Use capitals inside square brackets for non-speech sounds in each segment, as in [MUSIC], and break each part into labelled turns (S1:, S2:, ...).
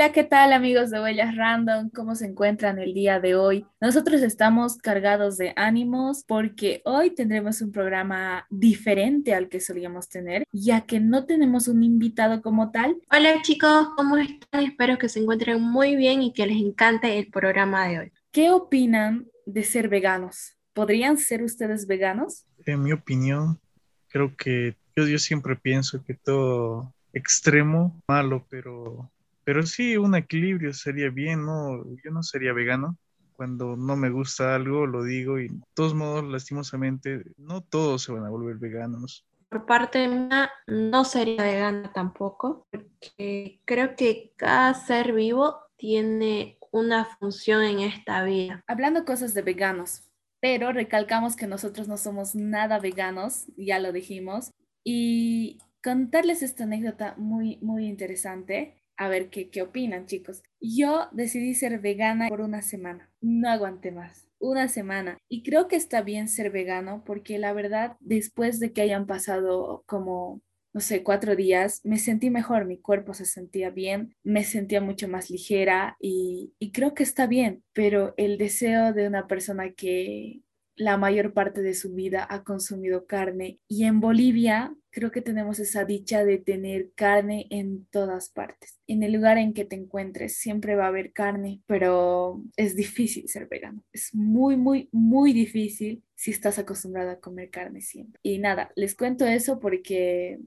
S1: Hola, ¿qué tal amigos de Huellas Random? ¿Cómo se encuentran el día de hoy? Nosotros estamos cargados de ánimos porque hoy tendremos un programa diferente al que solíamos tener, ya que no tenemos un invitado como tal.
S2: Hola chicos, ¿cómo están? Espero que se encuentren muy bien y que les encante el programa de hoy.
S1: ¿Qué opinan de ser veganos? ¿Podrían ser ustedes veganos?
S3: En mi opinión, creo que yo, yo siempre pienso que todo extremo malo, pero pero sí, un equilibrio sería bien, ¿no? Yo no sería vegano. Cuando no me gusta algo, lo digo y de todos modos, lastimosamente, no todos se van a volver veganos.
S2: Por parte mía, no sería vegana tampoco, porque creo que cada ser vivo tiene una función en esta vida.
S1: Hablando cosas de veganos, pero recalcamos que nosotros no somos nada veganos, ya lo dijimos, y contarles esta anécdota muy, muy interesante a ver qué, qué opinan, chicos. Yo decidí ser vegana por una semana. No aguanté más. Una semana. Y creo que está bien ser vegano porque la verdad, después de que hayan pasado como no sé, cuatro días, me sentí mejor, mi cuerpo se sentía bien, me sentía mucho más ligera y, y, creo que está bien, pero el deseo de una persona que la mayor parte de su vida ha consumido carne y en Bolivia creo que tenemos esa dicha de tener carne en todas partes. En el lugar en que te encuentres siempre va a haber carne, pero es difícil ser vegano. Es muy, muy, muy difícil si estás acostumbrado a comer carne siempre. Y nada, les cuento eso porque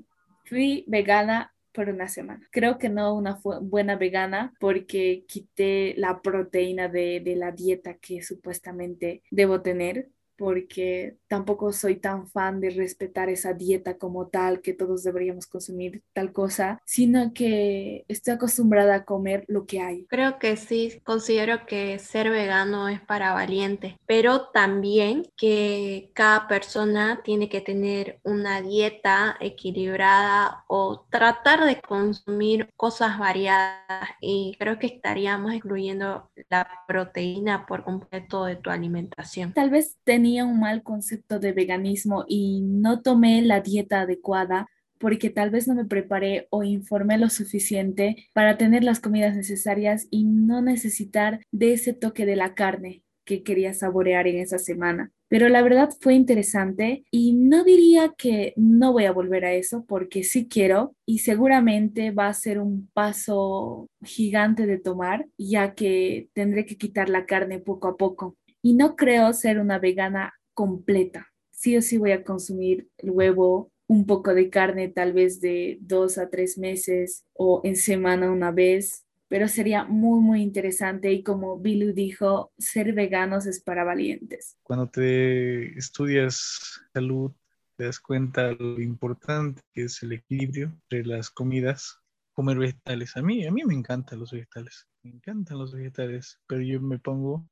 S1: fui vegana por una semana. Creo que no una buena vegana porque quité la proteína de, de la dieta que supuestamente debo tener porque tampoco soy tan fan de respetar esa dieta como tal, que todos deberíamos consumir tal cosa, sino que estoy acostumbrada a comer lo que hay.
S2: Creo que sí, considero que ser vegano es para valientes, pero también que cada persona tiene que tener una dieta equilibrada o tratar de consumir cosas variadas y creo que estaríamos excluyendo la proteína por completo de tu alimentación.
S1: Tal vez tenía un mal concepto de veganismo y no tomé la dieta adecuada porque tal vez no me preparé o informé lo suficiente para tener las comidas necesarias y no necesitar de ese toque de la carne que quería saborear en esa semana. Pero la verdad fue interesante y no diría que no voy a volver a eso porque sí quiero y seguramente va a ser un paso gigante de tomar ya que tendré que quitar la carne poco a poco y no creo ser una vegana completa. Sí o sí voy a consumir el huevo, un poco de carne tal vez de dos a tres meses o en semana una vez, pero sería muy, muy interesante y como Bilu dijo, ser veganos es para valientes.
S3: Cuando te estudias salud, te das cuenta lo importante que es el equilibrio entre las comidas, comer vegetales. A mí, a mí me encantan los vegetales, me encantan los vegetales, pero yo me pongo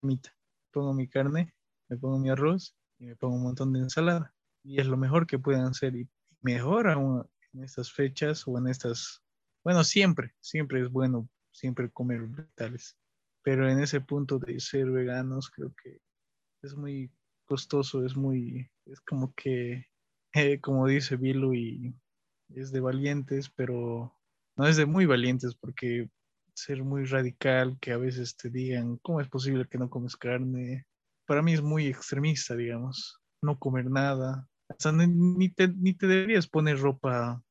S3: mitad, Pongo mi carne, me pongo mi arroz y me pongo un montón de ensalada. Y es lo mejor que pueden hacer. Y mejor aún en estas fechas o en estas... Bueno, siempre, siempre es bueno siempre comer vegetales. Pero en ese punto de ser veganos creo que es muy costoso, es muy... Es como que, eh, [LAUGHS] como dice Bilu, y es de valientes, pero no es de muy valientes porque ser muy radical, que a veces te digan, ¿cómo es posible que no comes carne? Para mí es muy extremista, digamos, no comer nada. O ni, te, ni te deberías poner ropa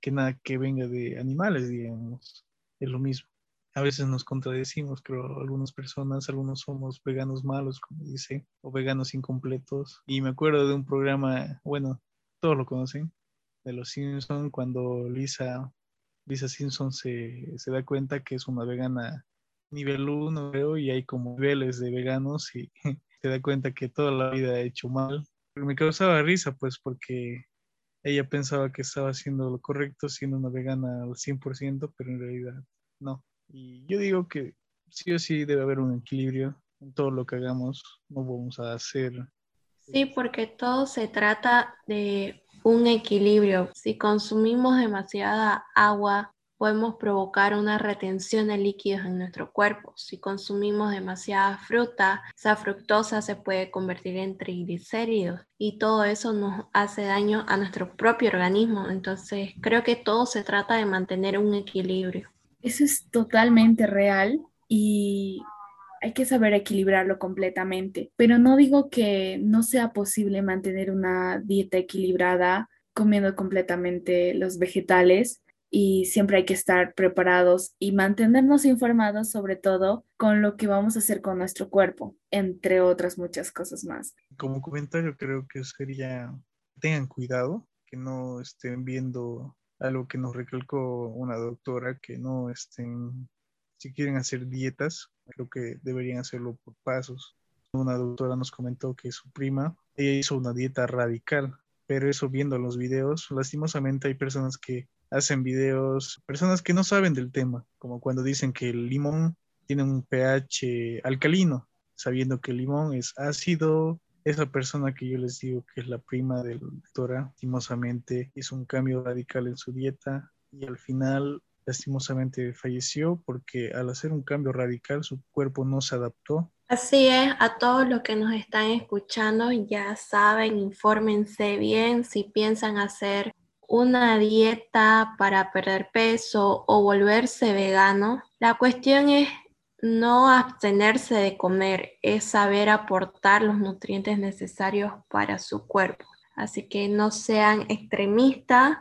S3: que nada que venga de animales, digamos. Es lo mismo. A veces nos contradecimos, creo, algunas personas, algunos somos veganos malos, como dice, o veganos incompletos. Y me acuerdo de un programa, bueno, todos lo conocen, de los Simpsons, cuando Lisa Lisa Simpson se, da cuenta que es una vegana nivel 1, creo, y hay como niveles de veganos y [LAUGHS] se da cuenta que toda la vida ha hecho mal. me causaba risa, pues, porque ella pensaba que estaba haciendo lo correcto siendo una vegana al 100%, pero en realidad no. Y yo digo que sí o sí debe haber un equilibrio en todo lo que hagamos, no vamos a hacer.
S2: Sí, porque todo se trata de un equilibrio. Si consumimos demasiada agua, podemos provocar una retención de líquidos en nuestro cuerpo. Si consumimos demasiada fruta, esa fructosa se puede convertir en triglicéridos y todo eso nos hace daño a nuestro propio organismo. Entonces, creo que todo se trata de mantener un equilibrio.
S1: Eso es totalmente real y hay que saber equilibrarlo completamente. Pero no digo que no sea posible mantener una dieta equilibrada comiendo completamente los vegetales y siempre hay que estar preparados y mantenernos informados sobre todo con lo que vamos a hacer con nuestro cuerpo, entre otras muchas cosas más.
S3: Como comentario creo que sería, tengan cuidado, que no estén viendo algo que nos recalcó una doctora, que no estén, si quieren hacer dietas, creo que deberían hacerlo por pasos. Una doctora nos comentó que su prima, ella hizo una dieta radical, pero eso viendo los videos, lastimosamente hay personas que hacen videos, personas que no saben del tema, como cuando dicen que el limón tiene un pH alcalino, sabiendo que el limón es ácido. Esa persona que yo les digo que es la prima del doctora, lastimosamente hizo un cambio radical en su dieta y al final lastimosamente falleció porque al hacer un cambio radical su cuerpo no se adaptó.
S2: Así es, a todos los que nos están escuchando ya saben, infórmense bien si piensan hacer una dieta para perder peso o volverse vegano, la cuestión es no abstenerse de comer, es saber aportar los nutrientes necesarios para su cuerpo. Así que no sean extremistas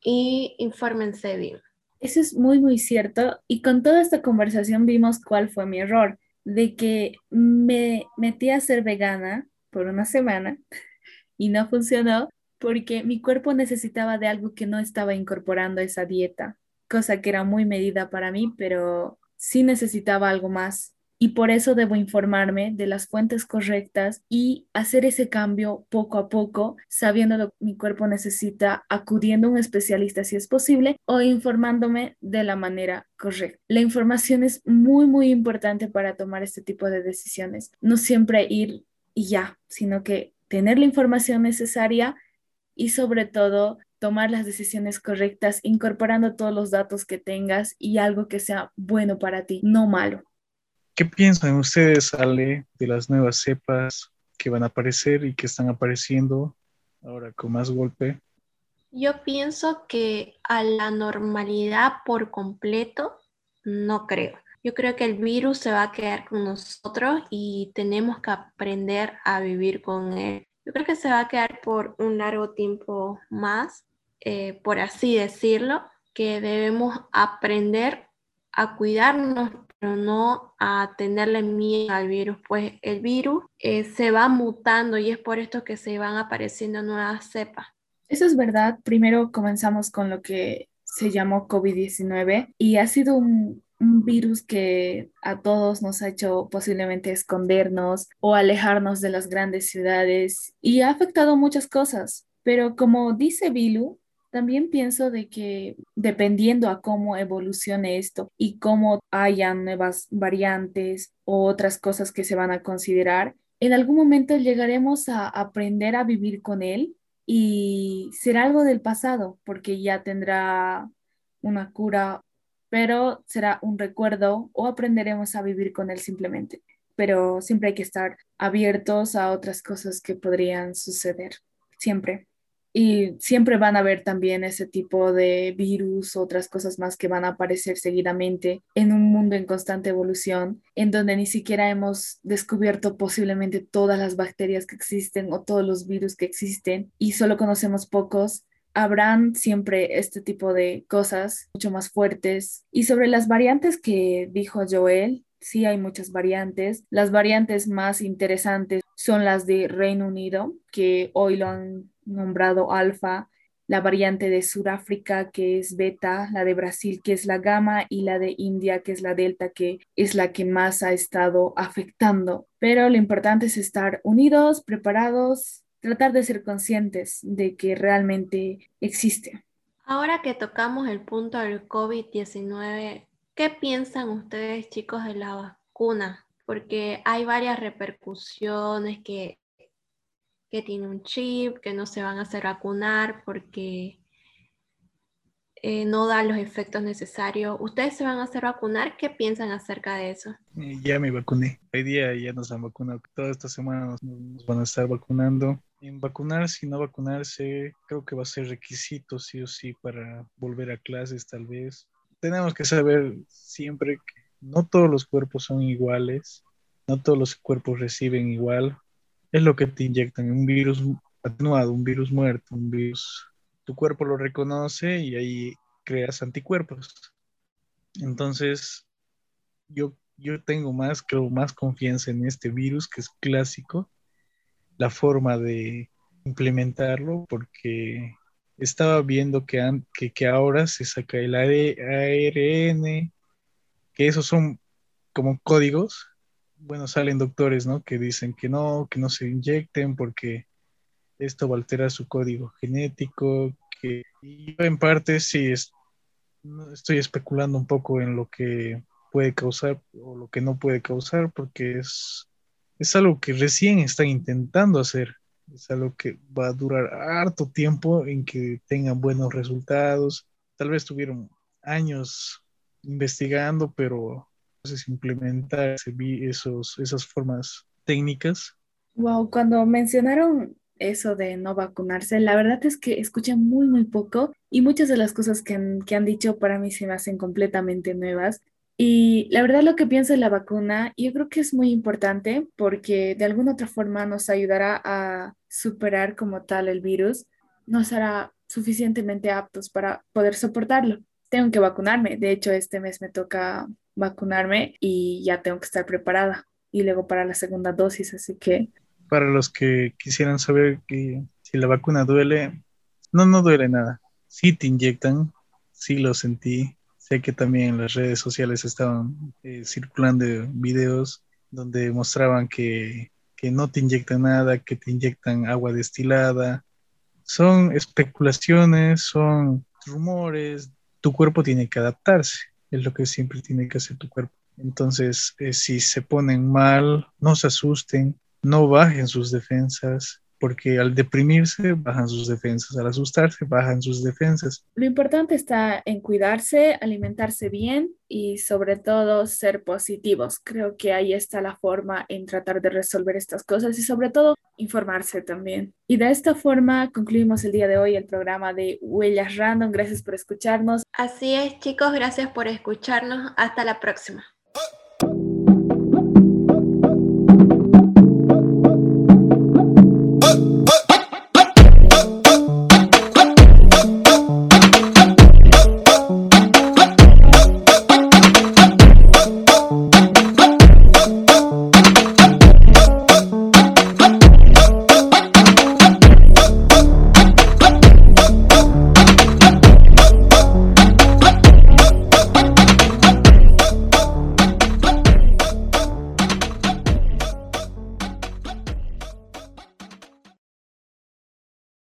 S2: y infórmense bien.
S1: Eso es muy, muy cierto. Y con toda esta conversación vimos cuál fue mi error, de que me metí a ser vegana por una semana y no funcionó porque mi cuerpo necesitaba de algo que no estaba incorporando esa dieta, cosa que era muy medida para mí, pero sí necesitaba algo más. Y por eso debo informarme de las fuentes correctas y hacer ese cambio poco a poco, sabiendo lo que mi cuerpo necesita, acudiendo a un especialista si es posible o informándome de la manera correcta. La información es muy, muy importante para tomar este tipo de decisiones. No siempre ir y ya, sino que tener la información necesaria y sobre todo tomar las decisiones correctas incorporando todos los datos que tengas y algo que sea bueno para ti, no malo.
S3: ¿Qué piensan ustedes, Ale, de las nuevas cepas que van a aparecer y que están apareciendo ahora con más golpe?
S2: Yo pienso que a la normalidad por completo no creo. Yo creo que el virus se va a quedar con nosotros y tenemos que aprender a vivir con él yo creo que se va a quedar por un largo tiempo más, eh, por así decirlo, que debemos aprender a cuidarnos, pero no a tenerle miedo al virus, pues el virus eh, se va mutando y es por esto que se van apareciendo nuevas cepas.
S1: Eso es verdad. Primero comenzamos con lo que se llamó COVID-19 y ha sido un, un virus que a todos nos ha hecho posiblemente escondernos o alejarnos de las grandes ciudades y ha afectado muchas cosas. Pero como dice Bilu, también pienso de que dependiendo a cómo evolucione esto y cómo hayan nuevas variantes o otras cosas que se van a considerar, en algún momento llegaremos a aprender a vivir con él y será algo del pasado porque ya tendrá una cura pero será un recuerdo o aprenderemos a vivir con él simplemente. Pero siempre hay que estar abiertos a otras cosas que podrían suceder, siempre. Y siempre van a haber también ese tipo de virus, otras cosas más que van a aparecer seguidamente en un mundo en constante evolución, en donde ni siquiera hemos descubierto posiblemente todas las bacterias que existen o todos los virus que existen y solo conocemos pocos habrán siempre este tipo de cosas mucho más fuertes. Y sobre las variantes que dijo Joel, sí hay muchas variantes. Las variantes más interesantes son las de Reino Unido, que hoy lo han nombrado alfa, la variante de Sudáfrica, que es beta, la de Brasil, que es la gamma, y la de India, que es la delta, que es la que más ha estado afectando. Pero lo importante es estar unidos, preparados tratar de ser conscientes de que realmente existe.
S2: Ahora que tocamos el punto del COVID-19, ¿qué piensan ustedes chicos de la vacuna? Porque hay varias repercusiones que, que tiene un chip, que no se van a hacer vacunar porque eh, no da los efectos necesarios. ¿Ustedes se van a hacer vacunar? ¿Qué piensan acerca de eso?
S3: Eh, ya me vacuné. Hoy día ya nos han vacunado. Toda esta semana nos, nos van a estar vacunando. En vacunarse y no vacunarse, creo que va a ser requisito sí o sí para volver a clases tal vez. tenemos que saber siempre que no todos los cuerpos son iguales, no todos los cuerpos reciben igual. Es lo que te inyectan, un virus atenuado, un virus muerto, un virus. Tu cuerpo lo reconoce y ahí creas anticuerpos. Entonces, yo, yo tengo más, creo, más confianza en este virus que es clásico, la forma de implementarlo, porque estaba viendo que, que, que ahora se saca el ARN, que esos son como códigos. Bueno, salen doctores, ¿no? Que dicen que no, que no se inyecten porque esto va a alterar su código genético, que yo en parte sí estoy especulando un poco en lo que puede causar o lo que no puede causar, porque es, es algo que recién están intentando hacer. Es algo que va a durar harto tiempo en que tengan buenos resultados. Tal vez tuvieron años investigando, pero entonces implementar esos, esas formas técnicas.
S1: Wow, cuando mencionaron eso de no vacunarse, la verdad es que escuché muy, muy poco y muchas de las cosas que han, que han dicho para mí se me hacen completamente nuevas. Y la verdad lo que pienso de la vacuna, yo creo que es muy importante porque de alguna otra forma nos ayudará a superar como tal el virus, nos hará suficientemente aptos para poder soportarlo. Tengo que vacunarme, de hecho este mes me toca vacunarme y ya tengo que estar preparada y luego para la segunda dosis, así que...
S3: Para los que quisieran saber que si la vacuna duele, no, no duele nada. Si te inyectan, sí lo sentí, Sé que también en las redes sociales estaban eh, circulando videos donde mostraban que, que no te inyectan nada, que te inyectan agua destilada. Son especulaciones, son rumores. Tu cuerpo tiene que adaptarse, es lo que siempre tiene que hacer tu cuerpo. Entonces, eh, si se ponen mal, no se asusten, no bajen sus defensas, porque al deprimirse bajan sus defensas, al asustarse bajan sus defensas.
S1: Lo importante está en cuidarse, alimentarse bien y sobre todo ser positivos. Creo que ahí está la forma en tratar de resolver estas cosas y sobre todo informarse también. Y de esta forma concluimos el día de hoy el programa de Huellas Random. Gracias por escucharnos.
S2: Así es, chicos, gracias por escucharnos. Hasta la próxima.